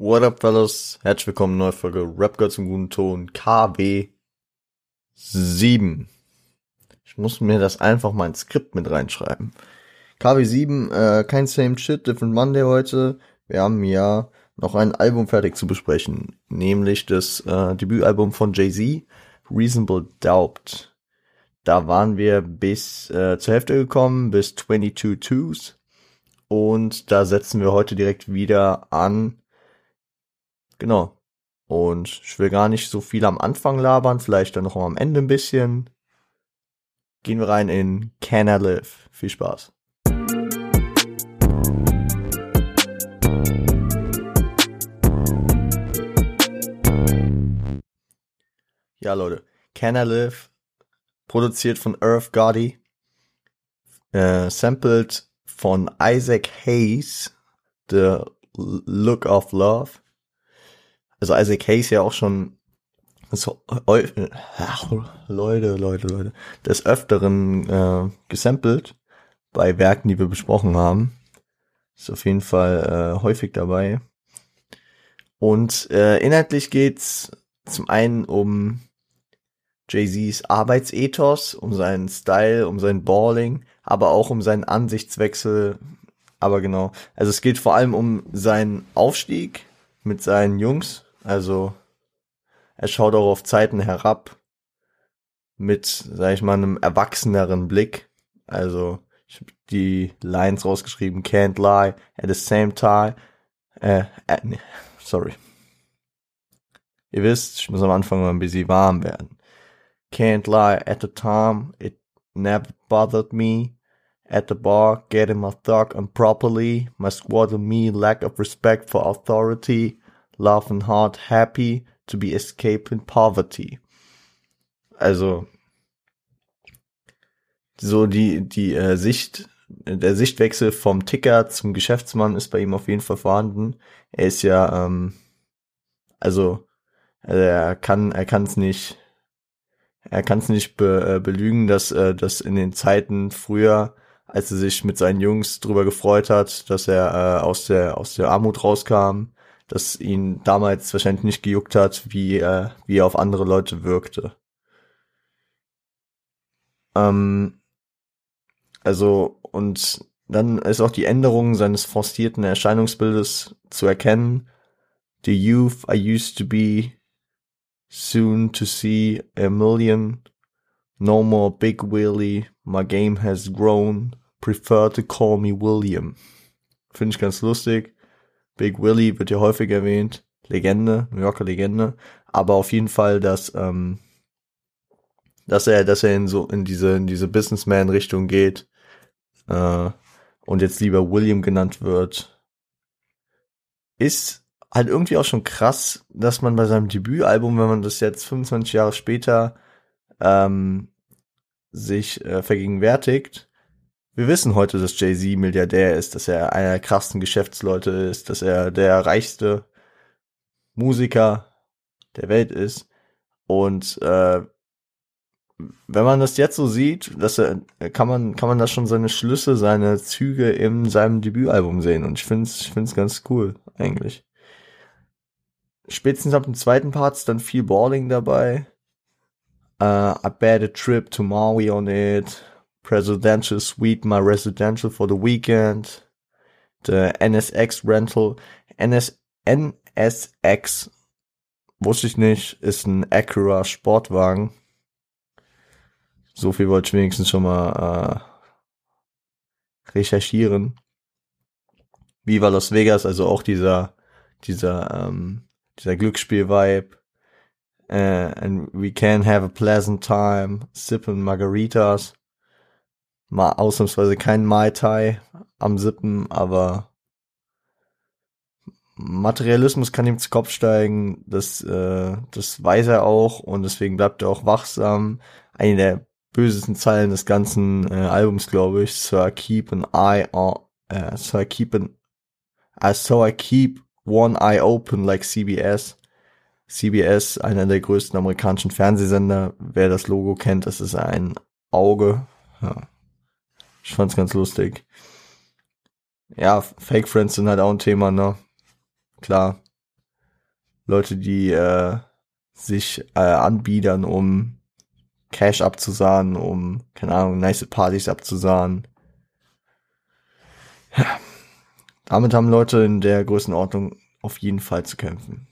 What up, fellas? Herzlich willkommen, neue Folge Rap Girls im guten Ton, KW 7. Ich muss mir das einfach mal ins Skript mit reinschreiben. KW 7, äh, kein Same Shit, Different Monday heute. Wir haben ja noch ein Album fertig zu besprechen, nämlich das äh, Debütalbum von Jay-Z, Reasonable Doubt. Da waren wir bis äh, zur Hälfte gekommen, bis 22 Twos. Und da setzen wir heute direkt wieder an. Genau. Und ich will gar nicht so viel am Anfang labern, vielleicht dann noch am Ende ein bisschen. Gehen wir rein in Can I Live. Viel Spaß. Ja, Leute. Can I Live, produziert von Irv Gotti, äh, sampled von Isaac Hayes, The Look of Love. Also Isaac Hayes ja auch schon so, ach, Leute, Leute, Leute, des Öfteren äh, gesampelt bei Werken, die wir besprochen haben. Ist auf jeden Fall äh, häufig dabei. Und äh, inhaltlich geht's zum einen um Jay-Z's Arbeitsethos, um seinen Style, um sein Balling, aber auch um seinen Ansichtswechsel. Aber genau, also es geht vor allem um seinen Aufstieg mit seinen Jungs. Also er schaut auch auf Zeiten herab mit, sag ich mal, einem erwachseneren Blick. Also ich habe die Lines rausgeschrieben, can't lie, at the same time, äh, äh, sorry. Ihr wisst, ich muss am Anfang mal ein bisschen warm werden. Can't lie, at the time, it never bothered me. At the bar, getting my thug improperly. My squad and me, lack of respect for authority. Laughing hard, happy to be escaping poverty. Also, so die, die äh, Sicht, der Sichtwechsel vom Ticker zum Geschäftsmann ist bei ihm auf jeden Fall vorhanden. Er ist ja, ähm, also, er kann, er kann es nicht, er kann es nicht be, äh, belügen, dass, äh, dass in den Zeiten früher, als er sich mit seinen Jungs drüber gefreut hat, dass er äh, aus der aus der Armut rauskam, dass ihn damals wahrscheinlich nicht gejuckt hat, wie äh, wie er auf andere Leute wirkte. Ähm, also und dann ist auch die Änderung seines forcierten Erscheinungsbildes zu erkennen. The youth I used to be Soon to see a million. No more Big Willie. My game has grown. Prefer to call me William. Finde ich ganz lustig. Big Willie wird ja häufig erwähnt. Legende, New Yorker Legende. Aber auf jeden Fall, dass, ähm, dass er, dass er in so, in diese, in diese Businessman-Richtung geht, äh, und jetzt lieber William genannt wird, ist halt irgendwie auch schon krass, dass man bei seinem Debütalbum, wenn man das jetzt 25 Jahre später ähm, sich äh, vergegenwärtigt, wir wissen heute, dass Jay-Z Milliardär ist, dass er einer der krassen Geschäftsleute ist, dass er der reichste Musiker der Welt ist. Und äh, wenn man das jetzt so sieht, dass er, kann man, kann man da schon seine Schlüsse, seine Züge in seinem Debütalbum sehen. Und ich finde es ich find's ganz cool, eigentlich spätestens ab dem zweiten Part ist dann viel Balling dabei. Uh, I bet a trip to Maui on it. Presidential suite, my residential for the weekend. The NSX Rental. NS, NSX, wusste ich nicht, ist ein Acura Sportwagen. So viel wollte ich wenigstens schon mal äh, recherchieren. Viva Las Vegas, also auch dieser, dieser ähm, dieser Glücksspiel-Vibe. Uh, and we can have a pleasant time, sipping Margaritas. Mal ausnahmsweise kein Mai Tai am Sippen, aber Materialismus kann ihm zu Kopf steigen, das, äh, das weiß er auch und deswegen bleibt er auch wachsam. Eine der bösesten Zeilen des ganzen äh, Albums, glaube ich. So I keep an eye on, uh, so I keep an, uh, so I keep One Eye Open like CBS. CBS, einer der größten amerikanischen Fernsehsender. Wer das Logo kennt, das ist ein Auge. Ja. Ich fand's ganz lustig. Ja, Fake Friends sind halt auch ein Thema, ne? Klar. Leute, die äh, sich äh, anbiedern, um Cash abzusahnen, um, keine Ahnung, nice Partys abzusahnen. Ja. Damit haben Leute in der Größenordnung auf jeden Fall zu kämpfen.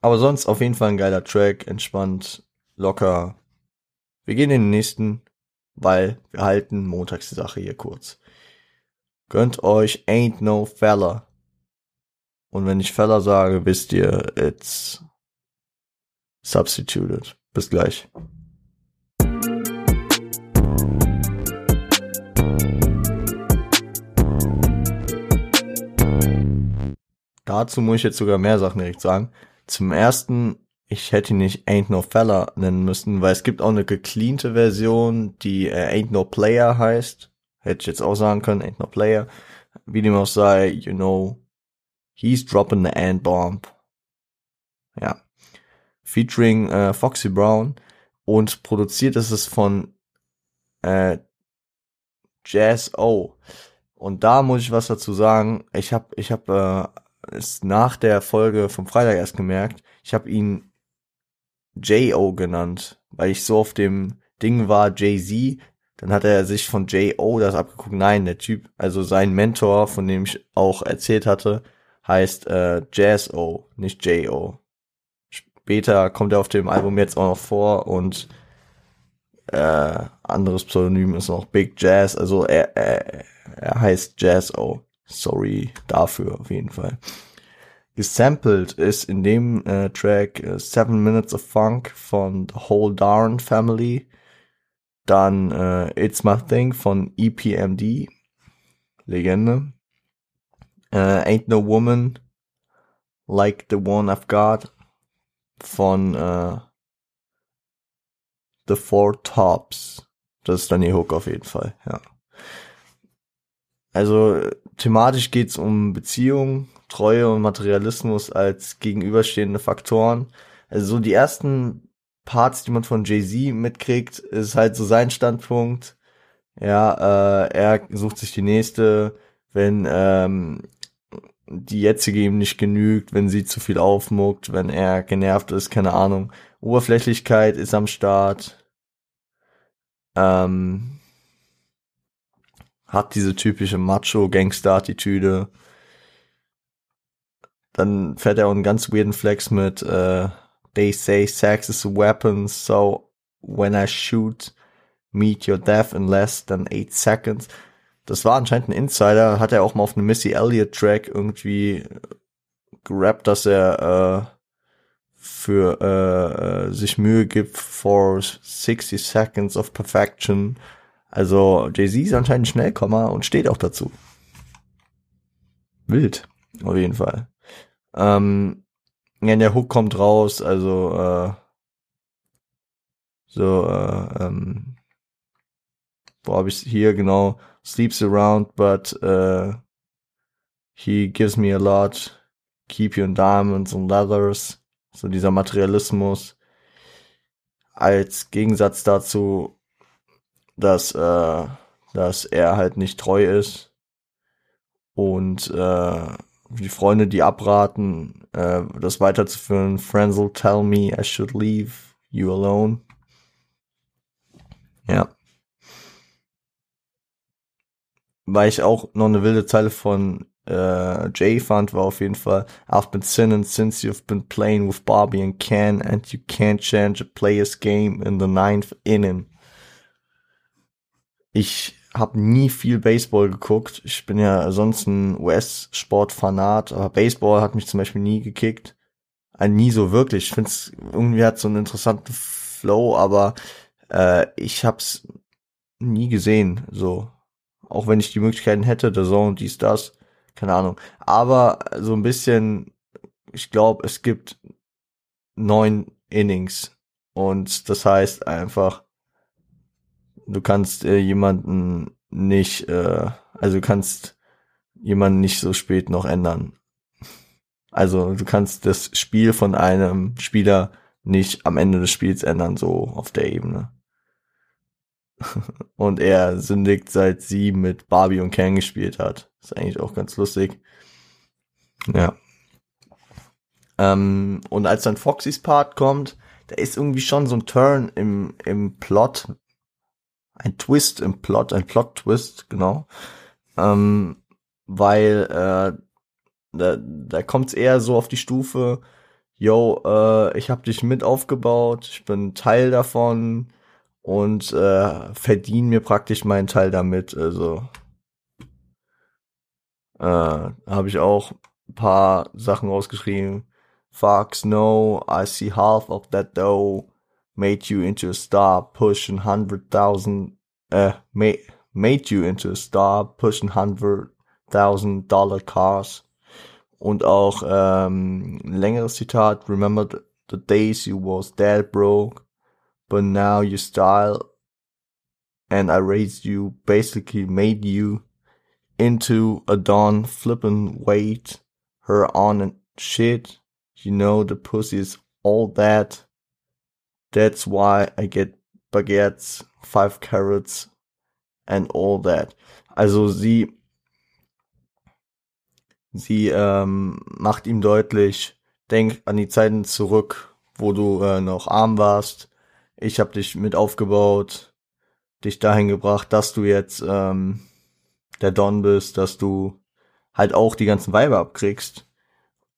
Aber sonst auf jeden Fall ein geiler Track, entspannt, locker. Wir gehen in den nächsten, weil wir halten montags die Sache hier kurz. Gönnt euch Ain't No Fella. Und wenn ich Fella sage, wisst ihr, it's substituted. Bis gleich. Dazu muss ich jetzt sogar mehr Sachen direkt sagen. Zum ersten, ich hätte ihn nicht Ain't No Fella nennen müssen, weil es gibt auch eine gecleante Version, die äh, Ain't No Player heißt. Hätte ich jetzt auch sagen können, Ain't No Player. Wie dem auch sei, you know, he's dropping the ant bomb. Ja. Featuring äh, Foxy Brown und produziert ist es von äh, Jazz O. Und da muss ich was dazu sagen. Ich habe ich hab, äh, es nach der Folge vom Freitag erst gemerkt. Ich habe ihn J.O. genannt, weil ich so auf dem Ding war, Jay-Z. Dann hat er sich von J.O. das abgeguckt. Nein, der Typ, also sein Mentor, von dem ich auch erzählt hatte, heißt äh, Jazz-O, nicht J.O. Später kommt er auf dem Album jetzt auch noch vor und äh, anderes Pseudonym ist noch Big Jazz. Also er, er, er heißt Jazz-O. Sorry dafür auf jeden Fall. Gesampled ist in dem äh, Track äh, Seven Minutes of Funk von The Whole Darn Family. Dann äh, It's My Thing von EPMD. Legende. Äh, Ain't No Woman Like the One I've Got von äh, The Four Tops. Das ist dann die Hook auf jeden Fall, ja. Also thematisch geht's um Beziehung, Treue und Materialismus als gegenüberstehende Faktoren. Also so die ersten Parts, die man von Jay-Z mitkriegt, ist halt so sein Standpunkt. Ja, äh, er sucht sich die nächste, wenn ähm, die jetzige ihm nicht genügt, wenn sie zu viel aufmuckt, wenn er genervt ist, keine Ahnung. Oberflächlichkeit ist am Start. Ähm, hat diese typische Macho-Gangster-Attitüde. Dann fährt er auch einen ganz weirden Flex mit äh, They say sex is a weapon, so when I shoot, meet your death in less than eight seconds. Das war anscheinend ein Insider, hat er auch mal auf einem Missy Elliott Track irgendwie gerappt, dass er äh, für äh, äh sich Mühe gibt for 60 seconds of perfection also Jay-Z ist anscheinend Schnellkommer und steht auch dazu. Wild, auf jeden Fall. Ähm, ja, der Hook kommt raus, also äh, so, äh, ähm, wo habe ich hier genau? Sleeps around, but uh, he gives me a lot. Keep you in diamonds and leathers. So dieser Materialismus. Als Gegensatz dazu dass, äh, dass er halt nicht treu ist und äh, die Freunde, die abraten, äh, das weiterzuführen. Friends will tell me I should leave you alone. Ja. Weil ich auch noch eine wilde Zeile von äh, Jay fand, war auf jeden Fall I've been sinning since you've been playing with Barbie and Ken and you can't change a player's game in the ninth inning. Ich habe nie viel Baseball geguckt. Ich bin ja sonst ein US-Sport-Fanat, aber Baseball hat mich zum Beispiel nie gekickt. Also nie so wirklich. Ich finde es irgendwie hat so einen interessanten Flow, aber äh, ich hab's nie gesehen. So, auch wenn ich die Möglichkeiten hätte, der Zone, dies, das, keine Ahnung. Aber so ein bisschen, ich glaube, es gibt neun Innings und das heißt einfach du kannst äh, jemanden nicht, äh, also du kannst jemanden nicht so spät noch ändern. Also du kannst das Spiel von einem Spieler nicht am Ende des Spiels ändern, so auf der Ebene. und er sündigt, seit sie mit Barbie und Ken gespielt hat. Ist eigentlich auch ganz lustig. Ja. Ähm, und als dann Foxys Part kommt, da ist irgendwie schon so ein Turn im, im Plot, ein Twist im Plot, ein Plot-Twist, genau. Ähm, weil äh, da, da kommt es eher so auf die Stufe, yo, äh, ich habe dich mit aufgebaut, ich bin Teil davon und äh, verdiene mir praktisch meinen Teil damit. Also äh, habe ich auch ein paar Sachen rausgeschrieben. Fox, no, I see half of that dough made you into a star, pushing hundred thousand, uh, made, made you into a star, pushing hundred thousand dollar cars. Und auch ähm, längeres Zitat, remember the, the days you was dead broke, but now you style and I raised you, basically made you into a Don flippin' weight her on and shit. You know the pussy is all that. That's why I get baguettes, five carrots and all that. Also sie sie ähm, macht ihm deutlich, denk an die Zeiten zurück, wo du äh, noch arm warst. Ich habe dich mit aufgebaut, dich dahin gebracht, dass du jetzt ähm, der Don bist, dass du halt auch die ganzen Weiber abkriegst.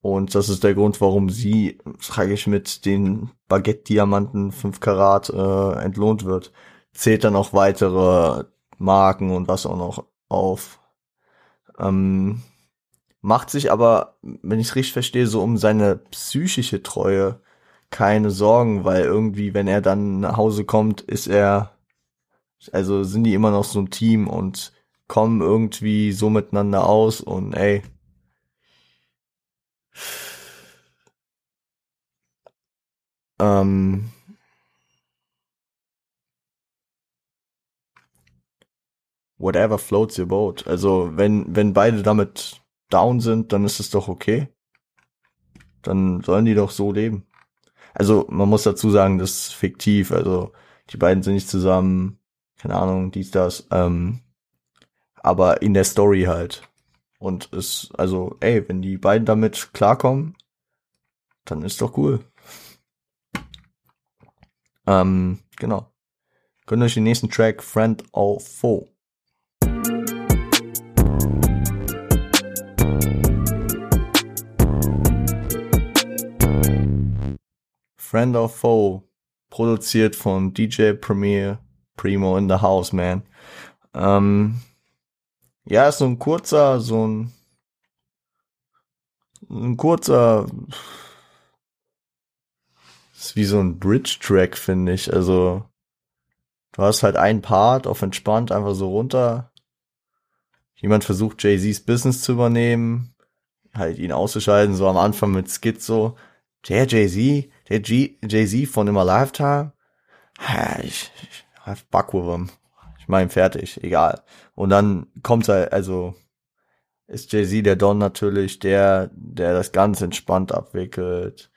Und das ist der Grund, warum sie, sage ich, mit den Baguette-Diamanten 5 Karat äh, entlohnt wird. Zählt dann auch weitere Marken und was auch noch auf. Ähm, macht sich aber, wenn ich es richtig verstehe, so um seine psychische Treue keine Sorgen, weil irgendwie, wenn er dann nach Hause kommt, ist er, also sind die immer noch so ein Team und kommen irgendwie so miteinander aus und ey. Ähm, whatever floats your boat. Also wenn, wenn beide damit down sind, dann ist es doch okay. Dann sollen die doch so leben. Also man muss dazu sagen, das ist fiktiv. Also die beiden sind nicht zusammen. Keine Ahnung, dies, das. Ähm, aber in der Story halt. Und es, also, ey, wenn die beiden damit klarkommen, dann ist doch cool. Ähm, genau. Gönnt euch den nächsten Track, Friend of Foe. Friend of Foe, produziert von DJ Premier Primo in the House, man. Ähm, ja, ist so ein kurzer, so ein, ein kurzer, ist wie so ein Bridge-Track, finde ich. Also, du hast halt einen Part auf entspannt, einfach so runter. Jemand versucht Jay-Z's Business zu übernehmen, halt ihn auszuschalten, so am Anfang mit Schizo. Der Jay-Z, der Jay-Z von immer Lifetime. Ich, ich, ich fuck with him. Ich meine, fertig, egal. Und dann kommt halt, also ist Jay-Z der Don natürlich, der, der das ganz entspannt abwickelt,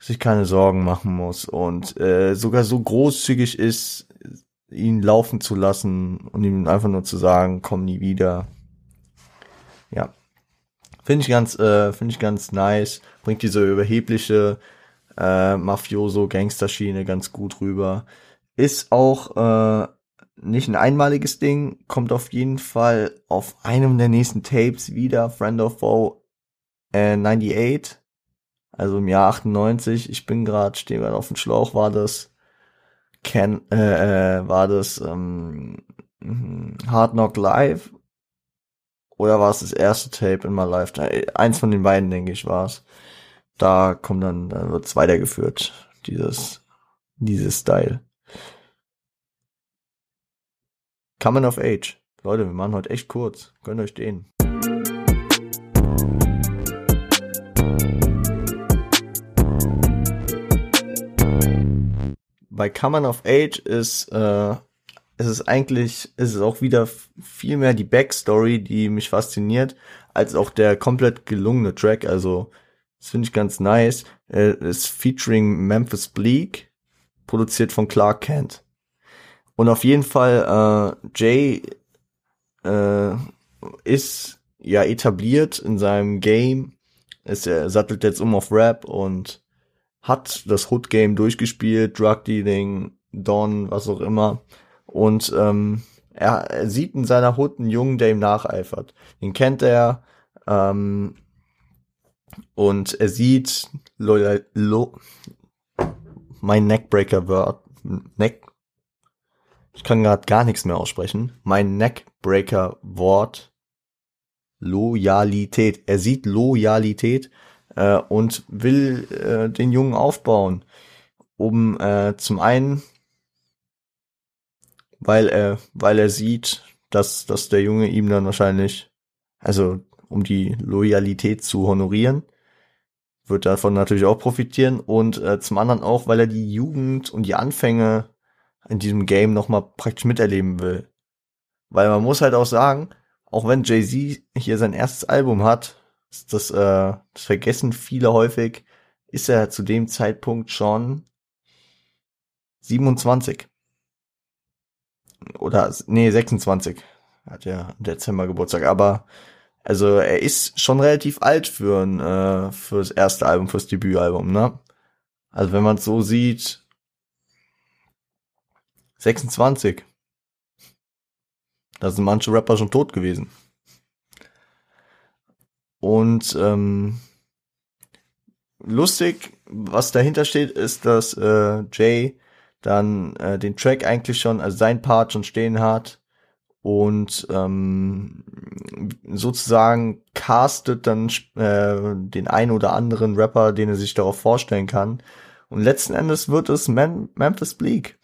sich keine Sorgen machen muss und äh, sogar so großzügig ist, ihn laufen zu lassen und ihm einfach nur zu sagen, komm nie wieder. Ja. Finde ich ganz, äh, finde ich ganz nice. Bringt diese überhebliche äh, Mafioso-Gangsterschiene ganz gut rüber. Ist auch äh, nicht ein einmaliges Ding, kommt auf jeden Fall auf einem der nächsten Tapes wieder, Friend of Foe äh, 98, also im Jahr 98. Ich bin gerade, stehe gerade auf dem Schlauch, war das Can, äh, äh, war das ähm, Hard Knock Live oder war es das erste Tape in my Lifetime? Eins von den beiden, denke ich, war es. Da kommt dann, da wird's weitergeführt, dieses, dieses Style. Coming of Age. Leute, wir machen heute echt kurz. Gönnt euch den. Bei Coming of Age ist äh, es ist eigentlich, ist es auch wieder viel mehr die Backstory, die mich fasziniert, als auch der komplett gelungene Track. Also, das finde ich ganz nice. Äh, ist featuring Memphis Bleak, produziert von Clark Kent. Und auf jeden Fall, äh, Jay äh, ist ja etabliert in seinem Game ist er sattelt jetzt um auf Rap und hat das Hood Game durchgespielt, Drug Dealing, Don, was auch immer. Und ähm, er, er sieht in seiner Hood einen Jungen, der ihm nacheifert. Den kennt er. Ähm, und er sieht Loyal, Lo, mein Neckbreaker Word, Neck, ich kann gerade gar nichts mehr aussprechen. Mein Neckbreaker Wort, Loyalität. Er sieht Loyalität äh, und will äh, den Jungen aufbauen, um äh, zum einen, weil er, weil er sieht, dass, dass der Junge ihm dann wahrscheinlich, also um die Loyalität zu honorieren, wird davon natürlich auch profitieren und äh, zum anderen auch, weil er die Jugend und die Anfänge in diesem Game nochmal praktisch miterleben will. Weil man muss halt auch sagen, auch wenn Jay-Z hier sein erstes Album hat, das, äh, das vergessen viele häufig, ist er zu dem Zeitpunkt schon 27. Oder, nee, 26. Hat ja Dezember Geburtstag. Aber, also, er ist schon relativ alt für ein, äh, fürs erste Album, fürs Debütalbum, ne? Also, wenn man es so sieht, 26. Da sind manche Rapper schon tot gewesen. Und ähm, lustig, was dahinter steht, ist, dass äh, Jay dann äh, den Track eigentlich schon, also sein Part schon stehen hat und ähm, sozusagen castet dann äh, den einen oder anderen Rapper, den er sich darauf vorstellen kann. Und letzten Endes wird es Mem Memphis Bleak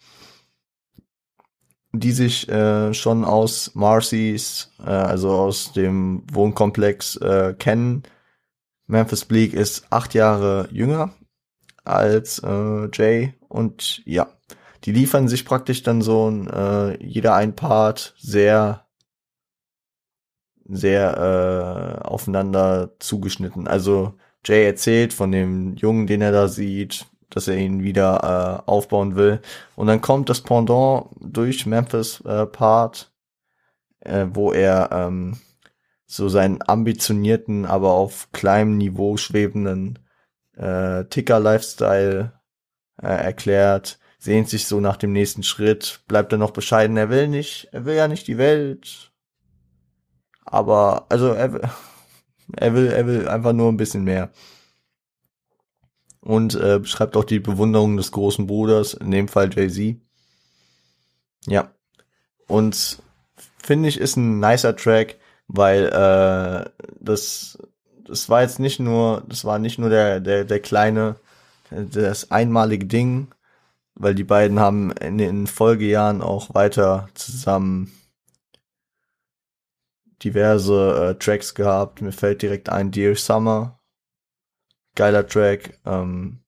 die sich äh, schon aus Marcy's, äh, also aus dem Wohnkomplex äh, kennen. Memphis Bleak ist acht Jahre jünger als äh, Jay und ja, die liefern sich praktisch dann so ein, äh, jeder ein Part sehr sehr äh, aufeinander zugeschnitten. Also Jay erzählt von dem Jungen, den er da sieht, dass er ihn wieder äh, aufbauen will. Und dann kommt das Pendant durch Memphis äh, Part, äh, wo er ähm, so seinen ambitionierten, aber auf kleinem Niveau schwebenden äh, Ticker-Lifestyle äh, erklärt, sehnt sich so nach dem nächsten Schritt, bleibt er noch bescheiden, er will nicht, er will ja nicht die Welt. Aber, also er, er will, er will einfach nur ein bisschen mehr und äh, beschreibt auch die Bewunderung des großen Bruders, in dem Fall Jay-Z. Ja. Und finde ich, ist ein nicer Track, weil äh, das, das war jetzt nicht nur, das war nicht nur der, der, der kleine, das einmalige Ding, weil die beiden haben in den Folgejahren auch weiter zusammen diverse äh, Tracks gehabt. Mir fällt direkt ein Dear Summer, geiler Track. Ähm,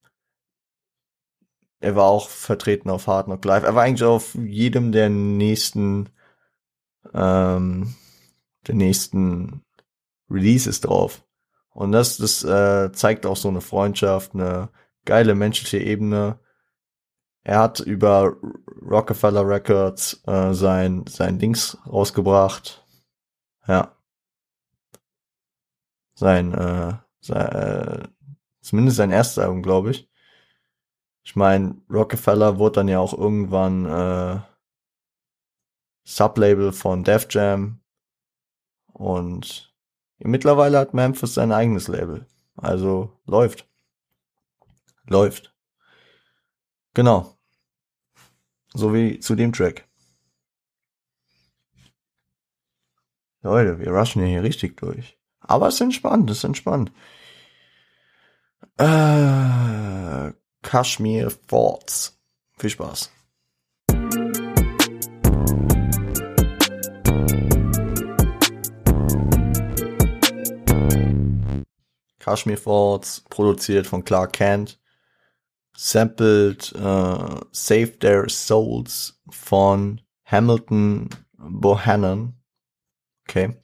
er war auch vertreten auf Hard Knock Live. Er war eigentlich auf jedem der nächsten, ähm, der nächsten Releases drauf. Und das, das äh, zeigt auch so eine Freundschaft, eine geile menschliche Ebene. Er hat über Rockefeller Records äh, sein sein Dings rausgebracht. Ja. Sein, äh, sein äh, Zumindest sein erstes Album, glaube ich. Ich meine, Rockefeller wurde dann ja auch irgendwann äh, Sublabel von Def Jam. Und mittlerweile hat Memphis sein eigenes Label. Also läuft. Läuft. Genau. So wie zu dem Track. Leute, wir rushen hier richtig durch. Aber es ist entspannt, es ist entspannt. Äh, Kashmir Thoughts. Viel Spaß. Kashmir Thoughts, produziert von Clark Kent, sampled uh, Save Their Souls von Hamilton Bohannon. Okay.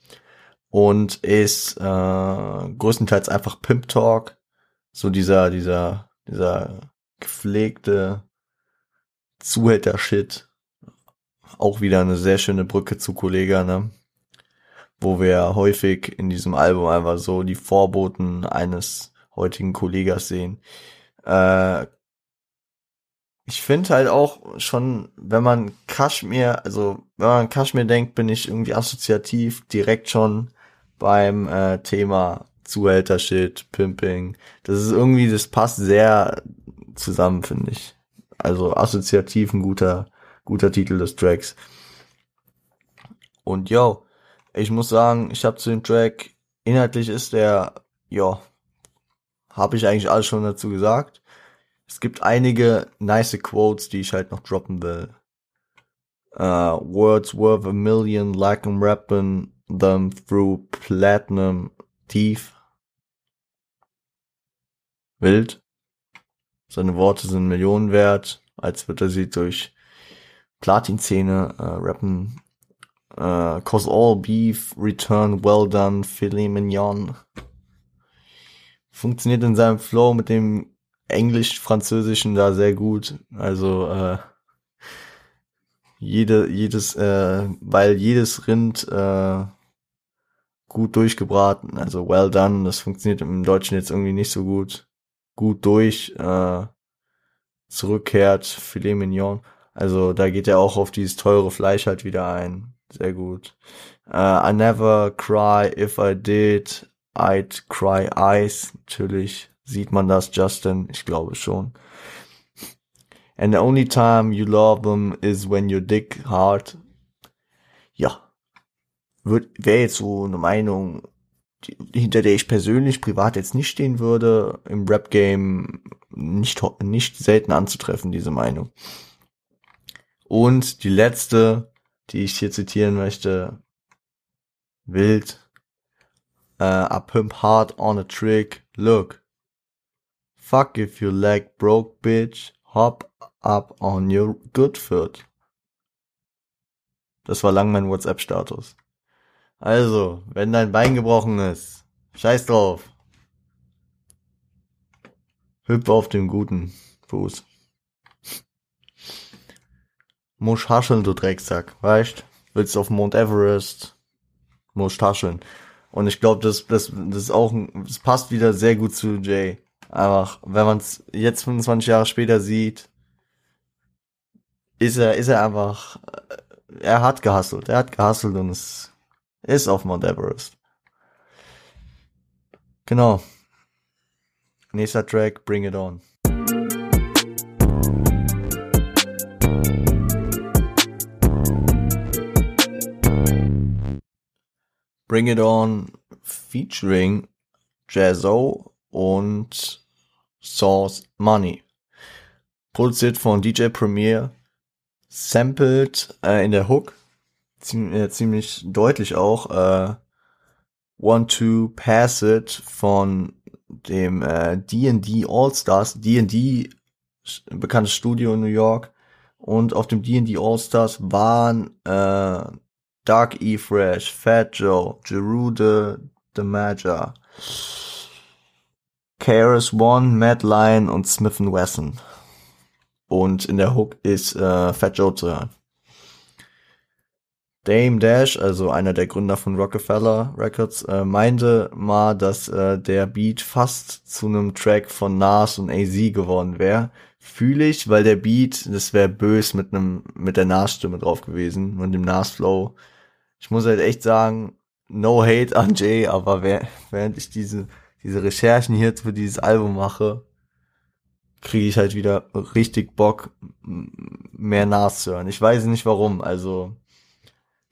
Und ist äh, größtenteils einfach Pimp Talk so dieser, dieser, dieser gepflegte Zuhälter-Shit. Auch wieder eine sehr schöne Brücke zu Kollega, ne? wo wir häufig in diesem Album einfach so die Vorboten eines heutigen Kollegas sehen. Äh, ich finde halt auch schon, wenn man Kashmir, also wenn man Kashmir denkt, bin ich irgendwie assoziativ direkt schon beim äh, Thema Zuhälter-Shit, Pimping. Das ist irgendwie, das passt sehr zusammen, finde ich. Also assoziativ ein guter, guter Titel des Tracks. Und yo, ich muss sagen, ich habe zu dem Track, inhaltlich ist der, ja, habe ich eigentlich alles schon dazu gesagt. Es gibt einige nice Quotes, die ich halt noch droppen will. Uh, words worth a million like I'm rapping them through platinum teeth. Wild. Seine Worte sind Millionen wert, als würde er sie durch Platinzähne äh, rappen. Äh, Cause all beef, return well done, filet mignon. Funktioniert in seinem Flow mit dem Englisch-Französischen da sehr gut. Also äh, jede, jedes, äh, weil jedes Rind äh, gut durchgebraten, also well done, das funktioniert im Deutschen jetzt irgendwie nicht so gut. Gut durch, äh, zurückkehrt, Filet Mignon. Also da geht er auch auf dieses teure Fleisch halt wieder ein. Sehr gut. Uh, I never cry, if I did, I'd cry eyes. Natürlich Sieht man das, Justin? Ich glaube schon. And the only time you love them is when you're dick hard. Ja. Wäre jetzt so eine Meinung, die, hinter der ich persönlich privat jetzt nicht stehen würde, im Rap-Game nicht, nicht selten anzutreffen, diese Meinung. Und die letzte, die ich hier zitieren möchte, wild. Uh, I pimp hard on a trick. Look, Fuck if you leg broke, bitch. Hop up on your good foot. Das war lang mein WhatsApp-Status. Also, wenn dein Bein gebrochen ist, scheiß drauf. Hüpfe auf dem guten Fuß. Muss hascheln, du Drecksack, weißt? Willst auf Mount Everest? Muss hascheln. Und ich glaube, das, das, das ist auch, das passt wieder sehr gut zu Jay. Einfach, wenn man es jetzt 25 Jahre später sieht, ist er, ist er einfach, äh, er hat gehustelt, er hat gehustelt und es ist auf Mount Everest. Genau. Nächster Track, Bring It On. Bring It On featuring Jazzo und Source Money. Produziert von DJ Premier, sampled äh, in der Hook, ziemlich, äh, ziemlich deutlich auch, äh, One to Pass It von dem äh, D&D All-Stars, D&D, bekanntes Studio in New York, und auf dem D&D All-Stars waren äh, Dark E. Fresh, Fat Joe, Gerude, The Major, KRS One, Matt Lion und Smith Wesson. Und in der Hook ist äh, Fat Joe zu hören. Dame Dash, also einer der Gründer von Rockefeller Records, äh, meinte mal, dass äh, der Beat fast zu einem Track von Nas und AZ geworden wäre. Fühle ich, weil der Beat, das wäre bös mit einem mit der Nas-Stimme drauf gewesen und dem Nas-Flow. Ich muss halt echt sagen, no hate an Jay, aber während ich diese diese Recherchen hier für dieses Album mache, kriege ich halt wieder richtig Bock, mehr Nas zu hören. Ich weiß nicht warum, also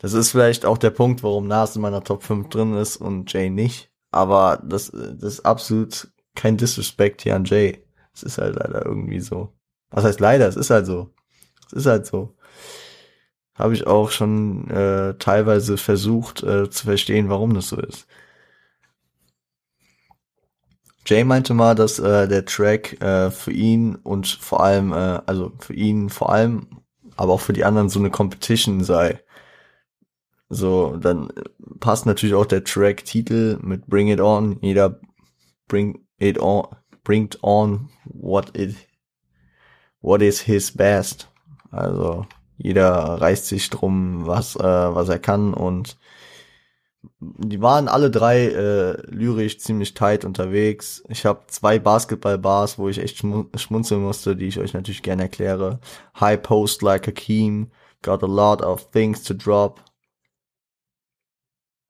das ist vielleicht auch der Punkt, warum Nas in meiner Top 5 drin ist und Jay nicht. Aber das, das ist absolut kein Disrespect hier an Jay. Es ist halt leider irgendwie so. Was heißt leider? Es ist halt so. Es ist halt so. Habe ich auch schon äh, teilweise versucht äh, zu verstehen, warum das so ist. Jay meinte mal, dass äh, der Track äh, für ihn und vor allem, äh, also für ihn vor allem, aber auch für die anderen so eine Competition sei. So, dann passt natürlich auch der Track-Titel mit Bring It On. Jeder bring it on, bringt on what it, what is his best. Also, jeder reißt sich drum, was, äh, was er kann und die waren alle drei äh, lyrisch ziemlich tight unterwegs. Ich habe zwei Basketball-Bars, wo ich echt schmu schmunzeln musste, die ich euch natürlich gerne erkläre. High Post like a Hakeem, got a lot of things to drop.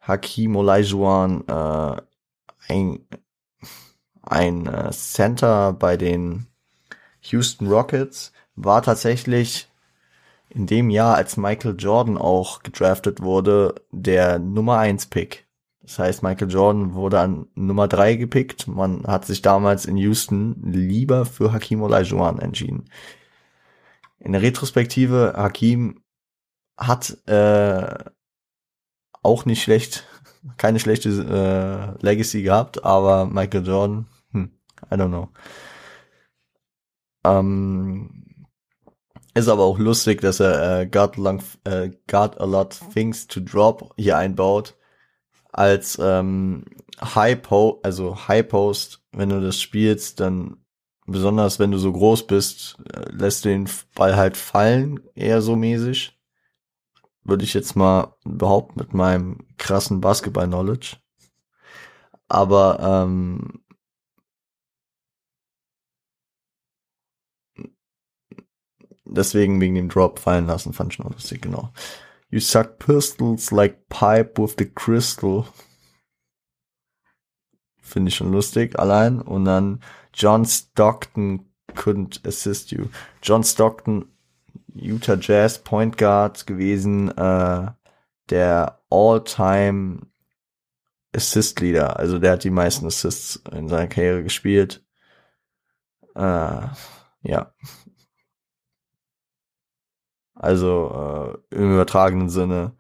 Hakim Olajuwon, äh, ein, ein äh, Center bei den Houston Rockets, war tatsächlich in dem Jahr, als Michael Jordan auch gedraftet wurde, der Nummer 1 Pick. Das heißt, Michael Jordan wurde an Nummer 3 gepickt. Man hat sich damals in Houston lieber für Hakim Olajuwon entschieden. In der Retrospektive, Hakim hat äh, auch nicht schlecht, keine schlechte äh, Legacy gehabt, aber Michael Jordan, hm, I don't know. Ähm, ist aber auch lustig, dass er äh, got, long, äh, got a lot things to drop hier einbaut. Als ähm, High Po, also High Post, wenn du das spielst, dann besonders wenn du so groß bist, äh, lässt du den Ball halt fallen, eher so mäßig. Würde ich jetzt mal behaupten mit meinem krassen Basketball-Knowledge. Aber ähm, deswegen wegen dem Drop fallen lassen, fand ich noch lustig, genau. You suck pistols like pipe with the crystal. Finde ich schon lustig, allein. Und dann John Stockton couldn't assist you. John Stockton, Utah Jazz Point Guard gewesen, äh, der All-Time Assist Leader. Also der hat die meisten Assists in seiner Karriere gespielt. Äh, ja, also äh, im übertragenen Sinne.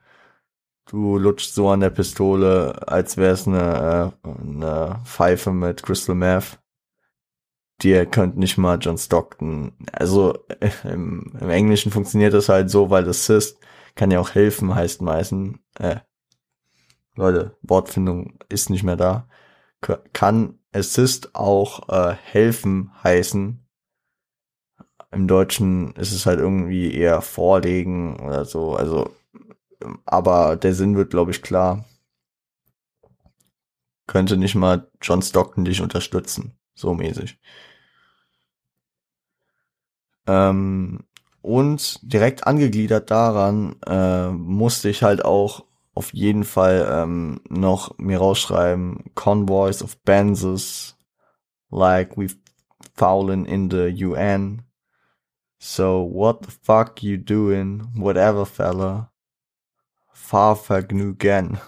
Du lutschst so an der Pistole, als wäre es eine, äh, eine Pfeife mit Crystal Meth. Dir könnt nicht mal John Stockton. Also äh, im, im Englischen funktioniert das halt so, weil Assist kann ja auch helfen, heißt meistens. Äh, Leute, Wortfindung ist nicht mehr da. Kann Assist auch äh, helfen heißen, im Deutschen ist es halt irgendwie eher vorlegen oder so. Also, aber der Sinn wird, glaube ich, klar. Könnte nicht mal John Stockton dich unterstützen. So mäßig. Ähm, und direkt angegliedert daran äh, musste ich halt auch auf jeden Fall ähm, noch mir rausschreiben, Convoys of Benzes, like we've fallen in the UN, So, what the fuck you doing? Whatever, fella. Fahrvergnügen.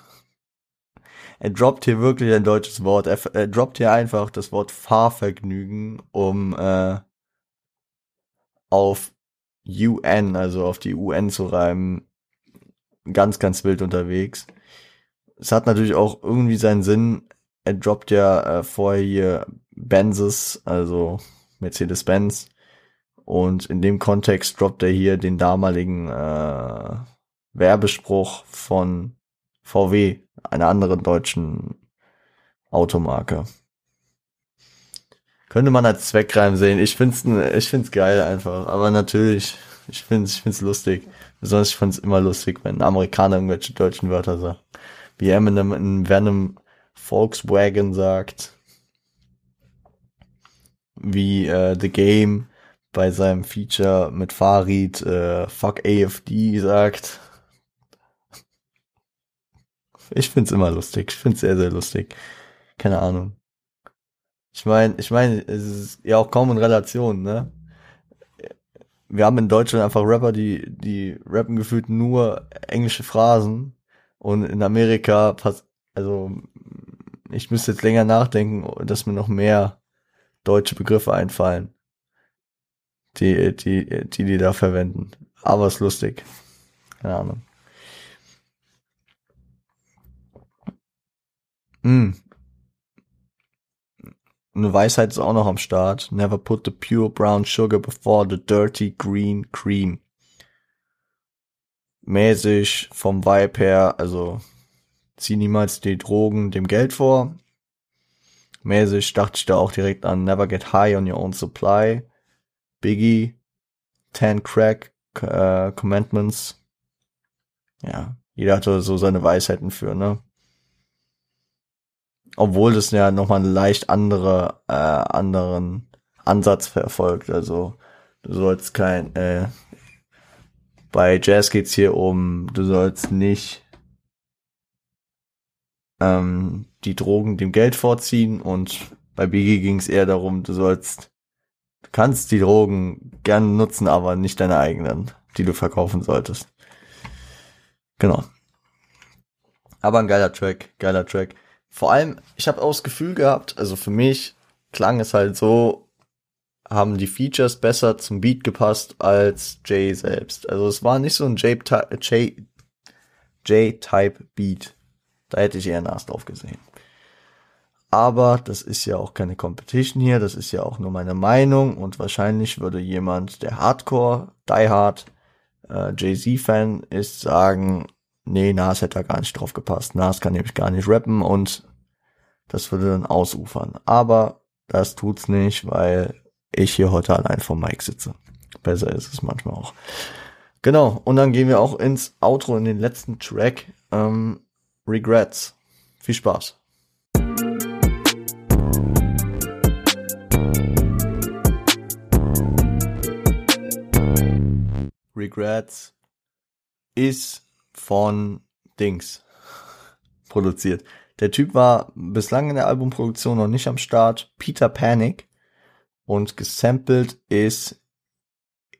Er droppt hier wirklich ein deutsches Wort. Er, er droppt hier einfach das Wort Fahrvergnügen, um äh, auf UN, also auf die UN zu reimen. Ganz, ganz wild unterwegs. Es hat natürlich auch irgendwie seinen Sinn. Er droppt ja äh, vorher hier Benzes, also Mercedes-Benz und in dem Kontext droppt er hier den damaligen äh, Werbespruch von VW, einer anderen deutschen Automarke. Könnte man als Zweckreim sehen. Ich find's, ich find's geil einfach. Aber natürlich, ich find's, ich find's lustig. Besonders ich find's immer lustig, wenn Amerikaner irgendwelche deutschen Wörter sagt. Wie Eminem in Venom Volkswagen sagt. Wie äh, The Game bei seinem Feature mit Farid äh, Fuck AFD sagt. Ich find's immer lustig. Ich find's sehr, sehr lustig. Keine Ahnung. Ich meine, ich meine, es ist ja auch kaum in Relation, ne? Wir haben in Deutschland einfach Rapper, die, die rappen gefühlt nur englische Phrasen. Und in Amerika passt, also, ich müsste jetzt länger nachdenken, dass mir noch mehr deutsche Begriffe einfallen die, die, die, die da verwenden. Aber ist lustig. Keine Ahnung. Mm. Eine Weisheit ist auch noch am Start. Never put the pure brown sugar before the dirty green cream. Mäßig vom Vibe her, also zieh niemals die Drogen dem Geld vor. Mäßig dachte ich da auch direkt an Never get high on your own supply. Biggie, Ten Crack, äh, Commandments. Ja, jeder hatte so seine Weisheiten für, ne? Obwohl das ja nochmal einen leicht andere, äh, anderen Ansatz verfolgt. Also du sollst kein, äh, bei Jazz geht's hier um, du sollst nicht ähm, die Drogen dem Geld vorziehen und bei Biggie ging's eher darum, du sollst, du kannst die Drogen gerne nutzen, aber nicht deine eigenen, die du verkaufen solltest. Genau. Aber ein geiler Track, geiler Track. Vor allem, ich habe auch das Gefühl gehabt, also für mich klang es halt so, haben die Features besser zum Beat gepasst als Jay selbst. Also es war nicht so ein J-Type Beat. Da hätte ich eher Nas drauf gesehen. Aber das ist ja auch keine Competition hier, das ist ja auch nur meine Meinung und wahrscheinlich würde jemand, der Hardcore, Die Hard, äh, Jay-Z-Fan ist, sagen, nee, Nas hätte da gar nicht drauf gepasst. Nas kann nämlich gar nicht rappen und das würde dann ausufern. Aber das tut's nicht, weil ich hier heute allein vom Mic sitze. Besser ist es manchmal auch. Genau, und dann gehen wir auch ins Outro, in den letzten Track. Ähm, Regrets. Viel Spaß. Regrets ist von Dings produziert. Der Typ war bislang in der Albumproduktion noch nicht am Start. Peter Panic. Und gesampelt ist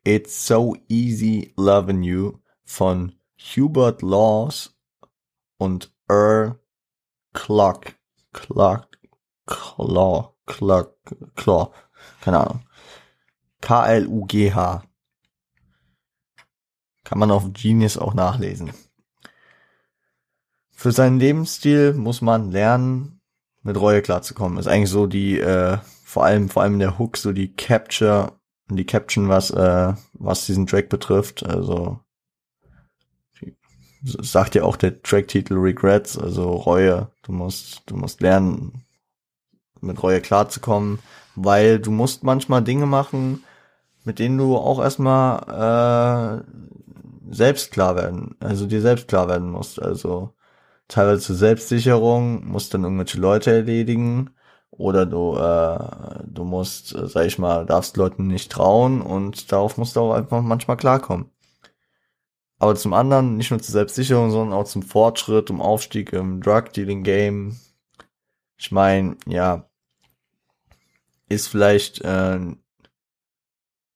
It's So Easy Loving You von Hubert Laws und Earl Clark. Clark. Claw. Clark. Claw. Keine Ahnung. K-L-U-G-H. Kann man auf Genius auch nachlesen. Für seinen Lebensstil muss man lernen, mit Reue klarzukommen. Ist eigentlich so die, äh, vor allem, vor allem der Hook, so die Capture die Caption, was, äh, was diesen Track betrifft. Also, sagt ja auch der Tracktitel Regrets, also Reue. Du musst, du musst lernen, mit Reue klarzukommen, weil du musst manchmal Dinge machen, mit denen du auch erstmal äh, selbst klar werden, also dir selbst klar werden musst. Also teilweise zur Selbstsicherung, musst dann irgendwelche Leute erledigen oder du, äh, du musst, äh, sag ich mal, darfst Leuten nicht trauen und darauf musst du auch einfach manchmal klarkommen. Aber zum anderen nicht nur zur Selbstsicherung, sondern auch zum Fortschritt, um Aufstieg im Drug-Dealing-Game. Ich meine, ja, ist vielleicht äh,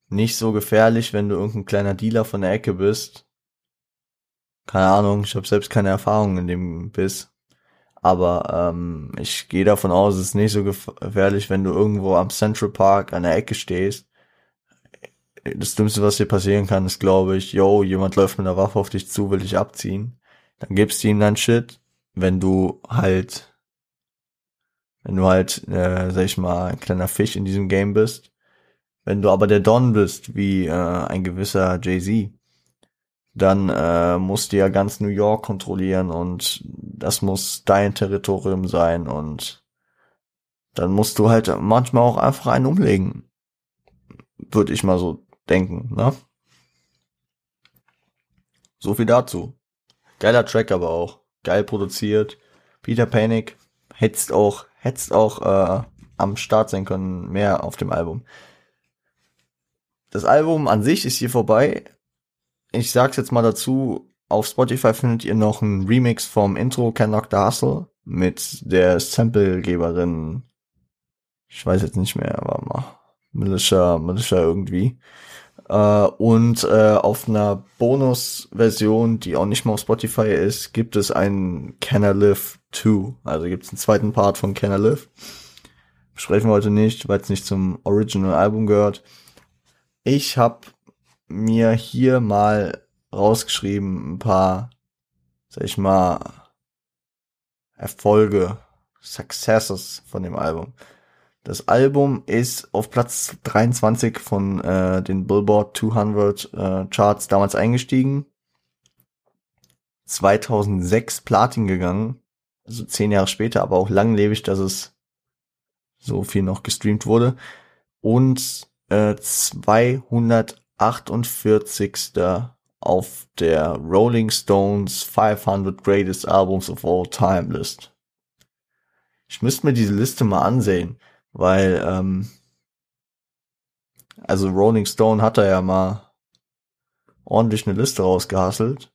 nicht so gefährlich, wenn du irgendein kleiner Dealer von der Ecke bist. Keine Ahnung, ich habe selbst keine Erfahrung in dem Biss. Aber ähm, ich gehe davon aus, es ist nicht so gefährlich, wenn du irgendwo am Central Park an der Ecke stehst. Das Dümmste, was dir passieren kann, ist, glaube ich, yo, jemand läuft mit einer Waffe auf dich zu, will dich abziehen. Dann gibst du ihm dann Shit. Wenn du halt, wenn du halt, äh, sag ich mal, ein kleiner Fisch in diesem Game bist, wenn du aber der Don bist, wie äh, ein gewisser Jay-Z, dann äh, musst du ja ganz New York kontrollieren und das muss dein Territorium sein und dann musst du halt manchmal auch einfach einen umlegen. Würde ich mal so denken, ne? So viel dazu. Geiler Track aber auch. Geil produziert. Peter Panic hättest auch, hättest auch äh, am Start sein können, mehr auf dem Album. Das Album an sich ist hier vorbei. Ich sag's jetzt mal dazu, auf Spotify findet ihr noch einen Remix vom Intro Can Dr. Hustle mit der Samplegeberin. Ich weiß jetzt nicht mehr, war mal Militia, Militia irgendwie. Uh, und uh, auf einer Bonus-Version, die auch nicht mal auf Spotify ist, gibt es einen Can I Live 2. Also gibt es einen zweiten Part von Can I Live. Besprechen wir heute nicht, weil es nicht zum Original-Album gehört. Ich habe mir hier mal rausgeschrieben ein paar, sag ich mal, Erfolge, Successes von dem Album. Das Album ist auf Platz 23 von äh, den Billboard 200 äh, Charts damals eingestiegen. 2006 Platin gegangen, also zehn Jahre später, aber auch langlebig, dass es so viel noch gestreamt wurde. Und äh, 200 48. auf der Rolling Stones 500 Greatest Albums of All Time List. Ich müsste mir diese Liste mal ansehen, weil, ähm, also Rolling Stone hat da ja mal ordentlich eine Liste rausgehasselt.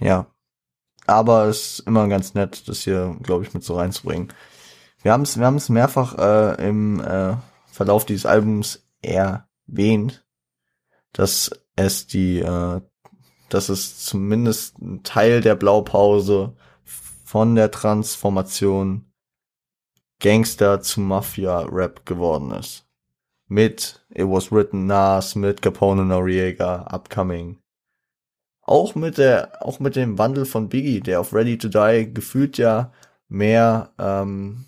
Ja. Aber es ist immer ganz nett, das hier, glaube ich, mit so reinzubringen. Wir haben es wir haben's mehrfach äh, im äh, Verlauf dieses Albums erwähnt, dass es die, äh, dass es zumindest ein Teil der Blaupause von der Transformation Gangster zu Mafia-Rap geworden ist. Mit It Was Written Nas, mit Capone Noriega, Upcoming. Auch mit der, auch mit dem Wandel von Biggie, der auf Ready to Die gefühlt ja mehr ähm,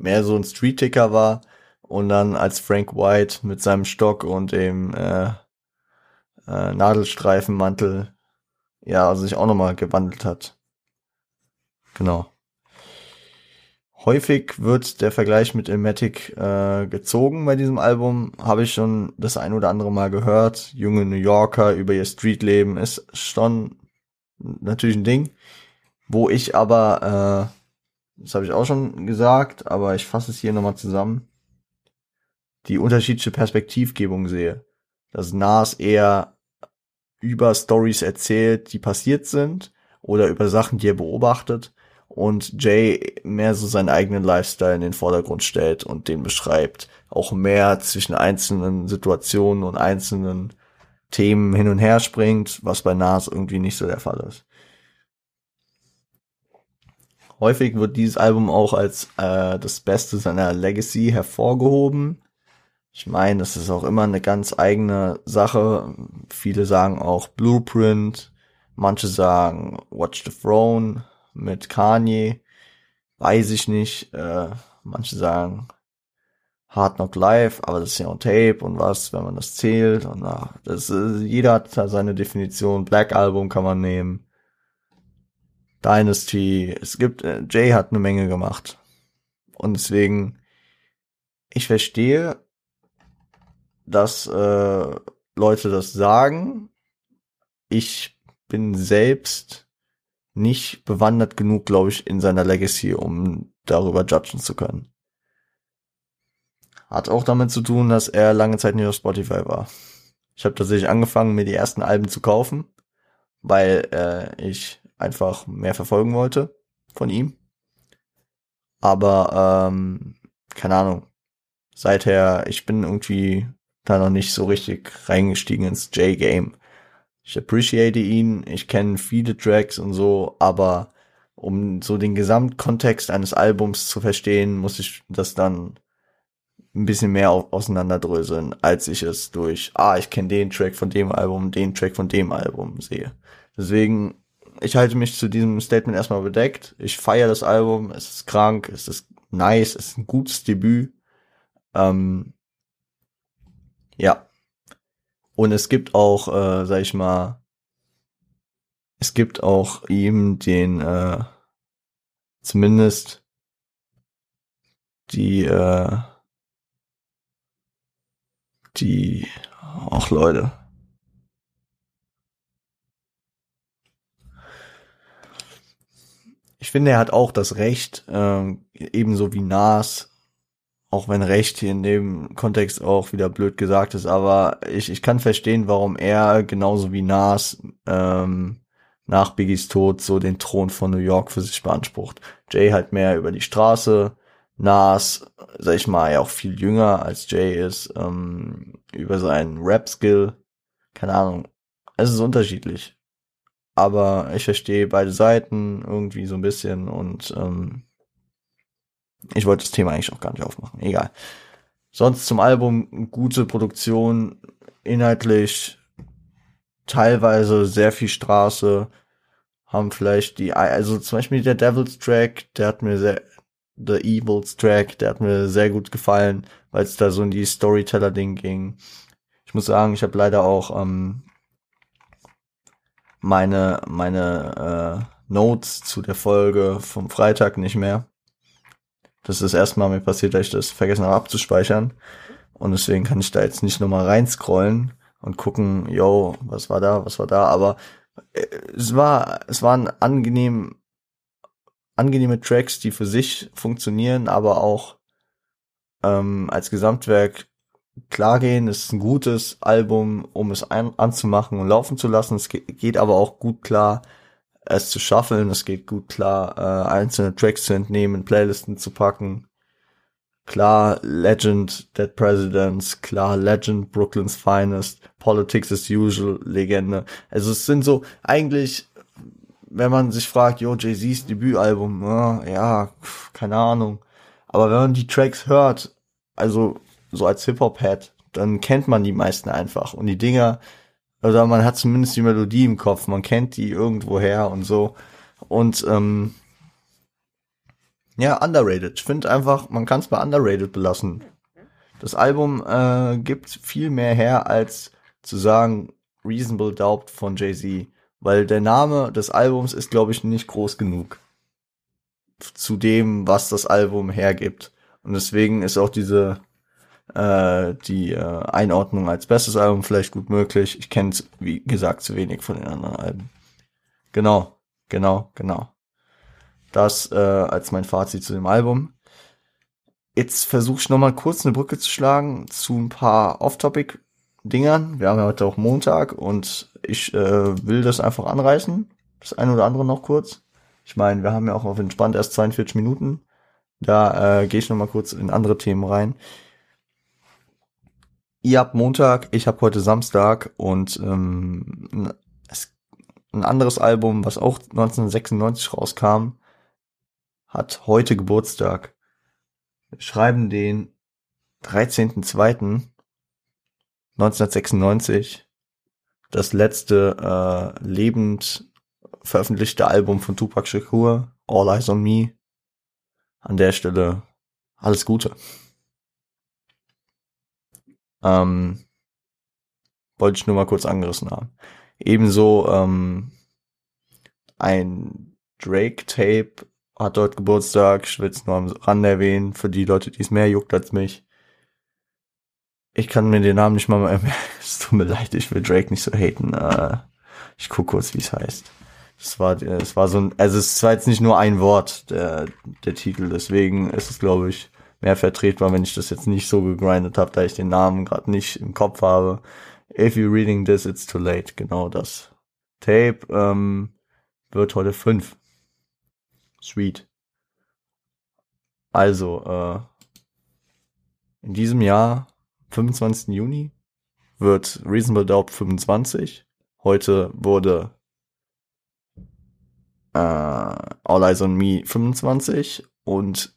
mehr so ein Street-Ticker war und dann als Frank White mit seinem Stock und dem äh, äh, Nadelstreifenmantel ja also sich auch nochmal gewandelt hat. Genau. Häufig wird der Vergleich mit Ilmatic äh, gezogen bei diesem Album. Habe ich schon das ein oder andere Mal gehört. Junge New Yorker über ihr Streetleben ist schon natürlich ein Ding. Wo ich aber äh, das habe ich auch schon gesagt, aber ich fasse es hier nochmal zusammen, die unterschiedliche Perspektivgebung sehe. Dass Nas eher über Stories erzählt, die passiert sind, oder über Sachen, die er beobachtet, und Jay mehr so seinen eigenen Lifestyle in den Vordergrund stellt und den beschreibt. Auch mehr zwischen einzelnen Situationen und einzelnen Themen hin und her springt, was bei Nas irgendwie nicht so der Fall ist. Häufig wird dieses Album auch als äh, das Beste seiner Legacy hervorgehoben. Ich meine, das ist auch immer eine ganz eigene Sache. Viele sagen auch Blueprint, manche sagen Watch the Throne mit Kanye, weiß ich nicht. Äh, manche sagen Hard Knock Live, aber das ist ja on Tape und was, wenn man das zählt. Und ach, das ist, jeder hat seine Definition. Black Album kann man nehmen. Dynasty. Es gibt, äh, Jay hat eine Menge gemacht. Und deswegen, ich verstehe, dass äh, Leute das sagen. Ich bin selbst nicht bewandert genug, glaube ich, in seiner Legacy, um darüber judgen zu können. Hat auch damit zu tun, dass er lange Zeit nicht auf Spotify war. Ich habe tatsächlich angefangen, mir die ersten Alben zu kaufen, weil äh, ich einfach mehr verfolgen wollte von ihm. Aber ähm, keine Ahnung. Seither, ich bin irgendwie da noch nicht so richtig reingestiegen ins J-Game. Ich appreciate ihn, ich kenne viele Tracks und so, aber um so den Gesamtkontext eines Albums zu verstehen, muss ich das dann ein bisschen mehr auseinanderdröseln, als ich es durch, ah, ich kenne den Track von dem Album, den Track von dem Album sehe. Deswegen ich halte mich zu diesem Statement erstmal bedeckt. Ich feiere das Album, es ist krank, es ist nice, es ist ein gutes Debüt. Ähm, ja. Und es gibt auch, äh, sag ich mal, es gibt auch ihm den, äh, zumindest die, äh, die, ach Leute, ich finde, er hat auch das Recht, äh, ebenso wie Nas, auch wenn Recht hier in dem Kontext auch wieder blöd gesagt ist, aber ich, ich kann verstehen, warum er genauso wie Nas ähm, nach Biggies Tod so den Thron von New York für sich beansprucht. Jay halt mehr über die Straße, Nas, sag ich mal, ja auch viel jünger als Jay ist, ähm, über seinen Rap-Skill, keine Ahnung. Es ist unterschiedlich aber ich verstehe beide Seiten irgendwie so ein bisschen und ähm, ich wollte das Thema eigentlich auch gar nicht aufmachen. Egal. Sonst zum Album gute Produktion, inhaltlich teilweise sehr viel Straße, haben vielleicht die, also zum Beispiel der Devil's Track, der hat mir sehr, The Evils Track, der hat mir sehr gut gefallen, weil es da so in die Storyteller-Ding ging. Ich muss sagen, ich habe leider auch ähm, meine, meine äh, Notes zu der Folge vom Freitag nicht mehr. Das ist das erste Mal mir passiert, dass ich das vergessen habe abzuspeichern. Und deswegen kann ich da jetzt nicht nochmal reinscrollen. und gucken, yo, was war da, was war da, aber äh, es war, es waren angenehm, angenehme Tracks, die für sich funktionieren, aber auch ähm, als Gesamtwerk klar gehen. Es ist ein gutes Album, um es ein, anzumachen und laufen zu lassen. Es geht, geht aber auch gut klar, es zu schaffeln. Es geht gut klar, äh, einzelne Tracks zu entnehmen, Playlisten zu packen. Klar, Legend, Dead Presidents, klar, Legend, Brooklyn's Finest, Politics as Usual, Legende. Also es sind so eigentlich, wenn man sich fragt, yo, Jay-Z's Debütalbum, äh, ja, keine Ahnung. Aber wenn man die Tracks hört, also so als Hip-Hop-Head, dann kennt man die meisten einfach. Und die Dinger, oder man hat zumindest die Melodie im Kopf, man kennt die irgendwoher und so. Und ähm, ja, underrated. Ich finde einfach, man kann es bei underrated belassen. Das Album äh, gibt viel mehr her, als zu sagen Reasonable Doubt von Jay-Z. Weil der Name des Albums ist, glaube ich, nicht groß genug. Zu dem, was das Album hergibt. Und deswegen ist auch diese äh, die äh, Einordnung als bestes Album vielleicht gut möglich. Ich kenne wie gesagt, zu wenig von den anderen Alben. Genau, genau, genau. Das äh, als mein Fazit zu dem Album. Jetzt versuche ich nochmal kurz eine Brücke zu schlagen zu ein paar Off-Topic-Dingern. Wir haben ja heute auch Montag und ich äh, will das einfach anreißen. Das eine oder andere noch kurz. Ich meine, wir haben ja auch auf entspannt erst 42 Minuten. Da äh, gehe ich nochmal kurz in andere Themen rein. Ihr habt Montag, ich habe heute Samstag und ähm, ein anderes Album, was auch 1996 rauskam, hat heute Geburtstag. Wir schreiben den 13.02.1996. Das letzte äh, lebend veröffentlichte Album von Tupac Shakur, All Eyes on Me. An der Stelle alles Gute. Ähm, wollte ich nur mal kurz angerissen haben. Ebenso ähm, ein Drake-Tape hat dort Geburtstag. Ich will es nur am Rande erwähnen, für die Leute, die es mehr juckt als mich. Ich kann mir den Namen nicht mal mehr Es tut mir leid, ich will Drake nicht so haten. Äh, ich guck kurz, wie es heißt. Es war, es war so ein, also es war jetzt nicht nur ein Wort, der, der Titel, deswegen ist es, glaube ich, mehr vertretbar, wenn ich das jetzt nicht so gegrindet habe, da ich den Namen gerade nicht im Kopf habe. If you're reading this, it's too late. Genau das. Tape ähm, wird heute fünf. Sweet. Also, äh, in diesem Jahr, 25. Juni, wird Reasonable Doubt 25. Heute wurde äh, All Eyes on Me 25 und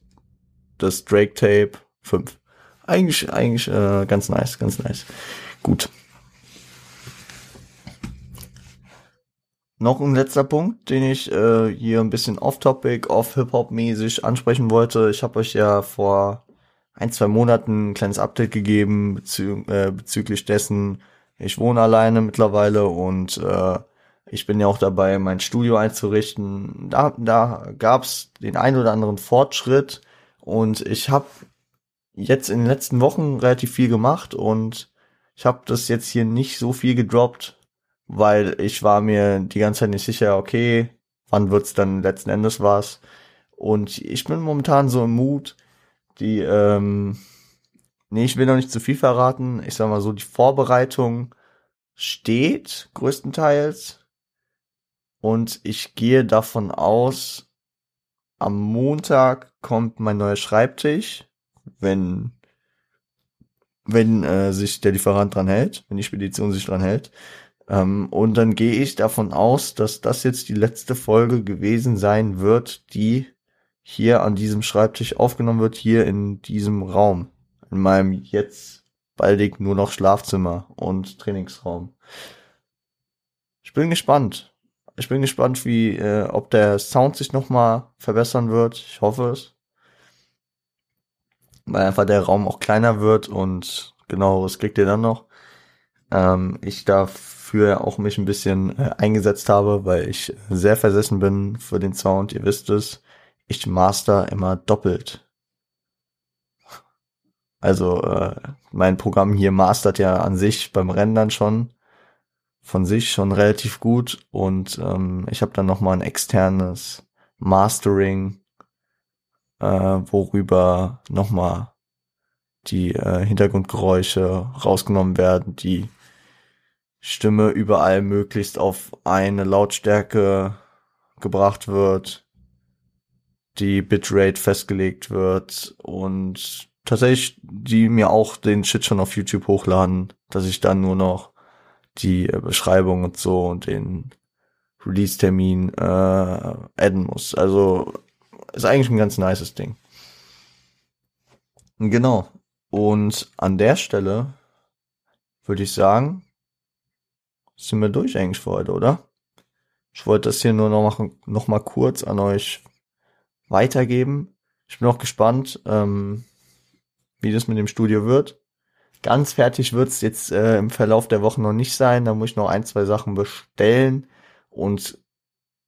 das Drake Tape 5. Eigentlich, eigentlich äh, ganz nice, ganz nice. Gut. Noch ein letzter Punkt, den ich äh, hier ein bisschen off-topic, off-Hip-Hop-mäßig ansprechen wollte. Ich habe euch ja vor ein, zwei Monaten ein kleines Update gegeben bezü äh, bezüglich dessen, ich wohne alleine mittlerweile und äh, ich bin ja auch dabei, mein Studio einzurichten. Da, da gab's den ein oder anderen Fortschritt und ich habe jetzt in den letzten Wochen relativ viel gemacht und ich habe das jetzt hier nicht so viel gedroppt, weil ich war mir die ganze Zeit nicht sicher, okay, wann wird's dann letzten Endes was. Und ich bin momentan so im Mut, die, ähm, nee, ich will noch nicht zu viel verraten. Ich sag mal so, die Vorbereitung steht größtenteils. Und ich gehe davon aus, am Montag kommt mein neuer Schreibtisch, wenn wenn äh, sich der Lieferant dran hält, wenn die Spedition sich dran hält. Ähm, und dann gehe ich davon aus, dass das jetzt die letzte Folge gewesen sein wird, die hier an diesem Schreibtisch aufgenommen wird, hier in diesem Raum, in meinem jetzt baldig nur noch Schlafzimmer und Trainingsraum. Ich bin gespannt. Ich bin gespannt, wie, äh, ob der Sound sich nochmal verbessern wird. Ich hoffe es. Weil einfach der Raum auch kleiner wird und genau, was kriegt ihr dann noch? Ähm, ich dafür auch mich ein bisschen äh, eingesetzt habe, weil ich sehr versessen bin für den Sound. Ihr wisst es. Ich master immer doppelt. Also äh, mein Programm hier mastert ja an sich beim Rendern schon von sich schon relativ gut und ähm, ich habe dann noch mal ein externes Mastering, äh, worüber noch mal die äh, Hintergrundgeräusche rausgenommen werden, die Stimme überall möglichst auf eine Lautstärke gebracht wird, die Bitrate festgelegt wird und tatsächlich die mir auch den Shit schon auf YouTube hochladen, dass ich dann nur noch die äh, Beschreibung und so und den Release-Termin äh, adden muss. Also ist eigentlich ein ganz nices Ding. Genau. Und an der Stelle würde ich sagen, sind wir durch eigentlich für heute, oder? Ich wollte das hier nur noch mal, noch mal kurz an euch weitergeben. Ich bin auch gespannt, ähm, wie das mit dem Studio wird. Ganz fertig wird's jetzt äh, im Verlauf der Woche noch nicht sein. Da muss ich noch ein, zwei Sachen bestellen. Und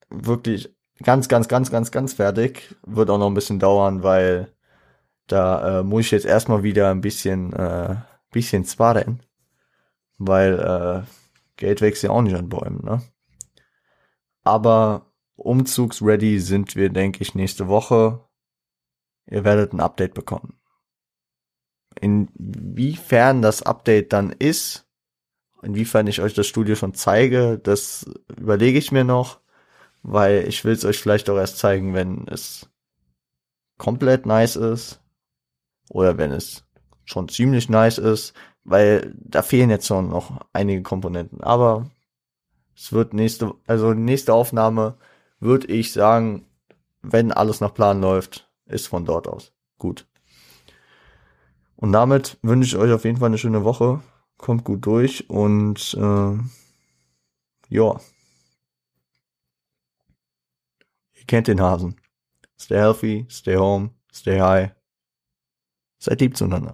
wirklich ganz, ganz, ganz, ganz, ganz fertig wird auch noch ein bisschen dauern, weil da äh, muss ich jetzt erstmal wieder ein bisschen, äh, bisschen sparen. Weil äh, Geld wächst ja auch nicht an Bäumen, ne? Aber umzugsready sind wir, denke ich, nächste Woche. Ihr werdet ein Update bekommen. Inwiefern das Update dann ist, inwiefern ich euch das Studio schon zeige, das überlege ich mir noch, weil ich will es euch vielleicht auch erst zeigen, wenn es komplett nice ist oder wenn es schon ziemlich nice ist, weil da fehlen jetzt schon noch einige Komponenten. Aber es wird nächste, also nächste Aufnahme würde ich sagen, wenn alles nach Plan läuft, ist von dort aus. Gut. Und damit wünsche ich euch auf jeden Fall eine schöne Woche. Kommt gut durch und äh, ja. Ihr kennt den Hasen. Stay healthy, stay home, stay high. Seid lieb zueinander.